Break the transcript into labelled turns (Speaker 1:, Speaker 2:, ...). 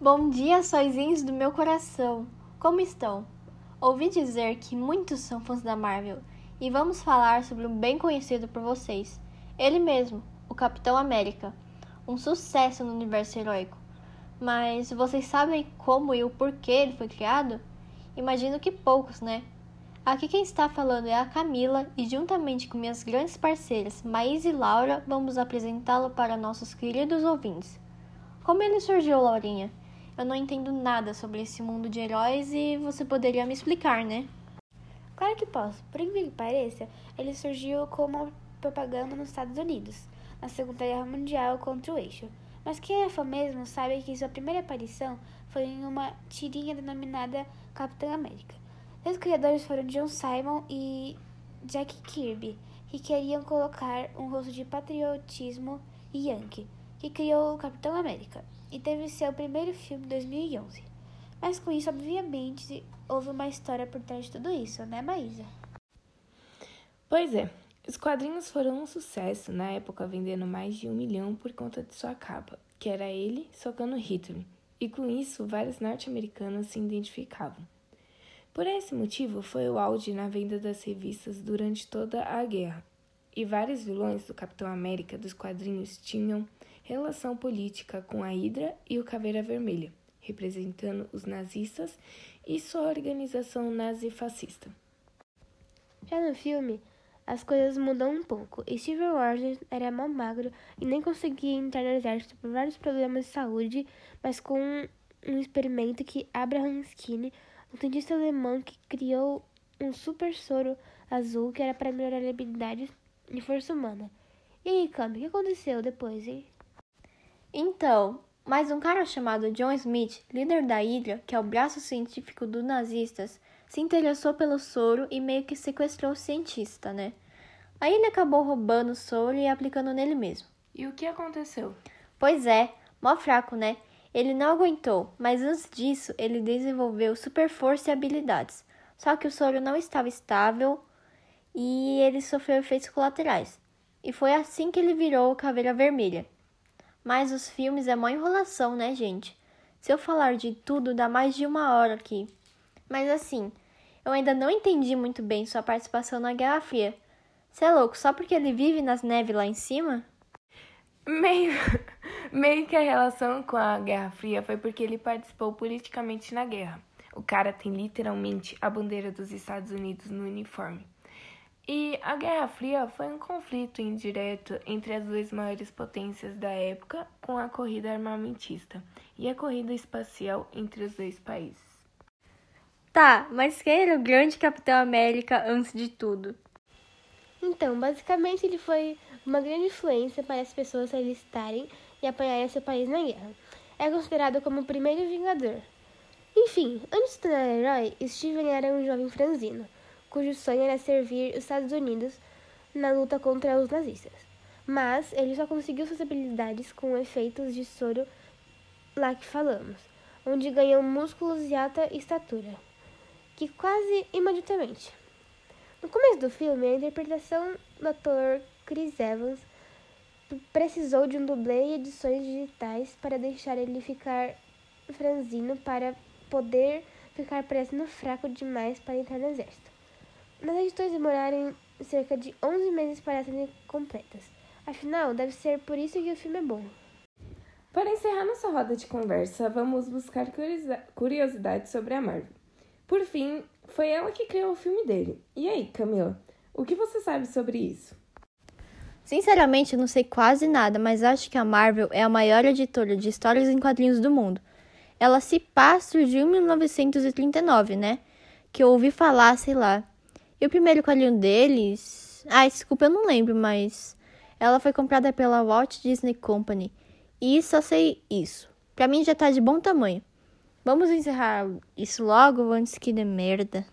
Speaker 1: Bom dia, soizinhos do meu coração. Como estão? Ouvi dizer que muitos são fãs da Marvel e vamos falar sobre um bem conhecido por vocês. Ele mesmo, o Capitão América. Um sucesso no universo heróico. Mas vocês sabem como e o porquê ele foi criado? Imagino que poucos, né? Aqui quem está falando é a Camila e juntamente com minhas grandes parceiras Maís e Laura vamos apresentá-lo para nossos queridos ouvintes. Como ele surgiu, Laurinha? Eu não entendo nada sobre esse mundo de heróis e você poderia me explicar, né?
Speaker 2: Claro que posso. Por incrível que pareça, ele surgiu como propaganda nos Estados Unidos, na Segunda Guerra Mundial contra o eixo. Mas quem é fã mesmo sabe que sua primeira aparição foi em uma tirinha denominada Capitão América. Seus criadores foram John Simon e Jack Kirby, que queriam colocar um rosto de patriotismo yankee, que criou o Capitão América e teve seu primeiro filme em 2011. Mas com isso, obviamente, houve uma história por trás de tudo isso, né, Maísa?
Speaker 3: Pois é, os quadrinhos foram um sucesso na época, vendendo mais de um milhão por conta de sua capa, que era ele socando Hitler, e com isso vários norte-americanos se identificavam. Por esse motivo, foi o auge na venda das revistas durante toda a guerra, e vários vilões do Capitão América dos quadrinhos tinham relação política com a Hydra e o Caveira Vermelha, representando os nazistas e sua organização nazifascista.
Speaker 2: Já no filme, as coisas mudam um pouco. Steve Rogers era mal magro e nem conseguia entrar no exército por vários problemas de saúde, mas com um experimento que Abraham Skinner um cientista alemão que criou um super soro azul que era para melhorar habilidades de força humana. E aí, Cami, o que aconteceu depois, hein?
Speaker 1: Então, mais um cara chamado John Smith, líder da Hydra, que é o braço científico dos nazistas, se interessou pelo soro e meio que sequestrou o cientista, né? Aí ele acabou roubando o soro e aplicando nele mesmo.
Speaker 3: E o que aconteceu?
Speaker 1: Pois é, mó fraco, né? Ele não aguentou, mas antes disso ele desenvolveu super força e habilidades. Só que o soro não estava estável e ele sofreu efeitos colaterais. E foi assim que ele virou o Caveira Vermelha. Mas os filmes é mó enrolação, né, gente? Se eu falar de tudo, dá mais de uma hora aqui. Mas assim, eu ainda não entendi muito bem sua participação na Guerra Fria. Você é louco, só porque ele vive nas neves lá em cima?
Speaker 3: Meio, meio que a relação com a Guerra Fria foi porque ele participou politicamente na guerra. O cara tem literalmente a bandeira dos Estados Unidos no uniforme. E a Guerra Fria foi um conflito indireto entre as duas maiores potências da época, com a corrida armamentista e a corrida espacial entre os dois países.
Speaker 1: Tá, mas quem era o grande Capitão América antes de tudo?
Speaker 2: Então, basicamente ele foi uma grande influência para as pessoas se alistarem e apoiarem seu país na guerra. É considerado como o primeiro vingador. Enfim, antes de tornar herói, Steven era um jovem franzino, cujo sonho era servir os Estados Unidos na luta contra os nazistas. Mas ele só conseguiu suas habilidades com efeitos de soro lá que falamos, onde ganhou músculos e alta estatura, que quase imediatamente. No começo do filme, a interpretação do ator Chris Evans precisou de um dublê e edições digitais para deixar ele ficar franzino para poder ficar parecendo fraco demais para entrar no exército. Nas edições demoraram cerca de 11 meses para serem completas. Afinal, deve ser por isso que o filme é bom.
Speaker 3: Para encerrar nossa roda de conversa, vamos buscar curiosidades sobre a Marvel. Por fim, foi ela que criou o filme dele. E aí, Camila, o que você sabe sobre isso?
Speaker 1: Sinceramente, eu não sei quase nada, mas acho que a Marvel é a maior editora de histórias em quadrinhos do mundo. Ela se passa de 1939, né? Que eu ouvi falar, sei lá. E o primeiro quadrinho deles. Ah, desculpa, eu não lembro, mas. Ela foi comprada pela Walt Disney Company. E só sei isso. Pra mim já tá de bom tamanho. Vamos encerrar isso logo antes que dê merda.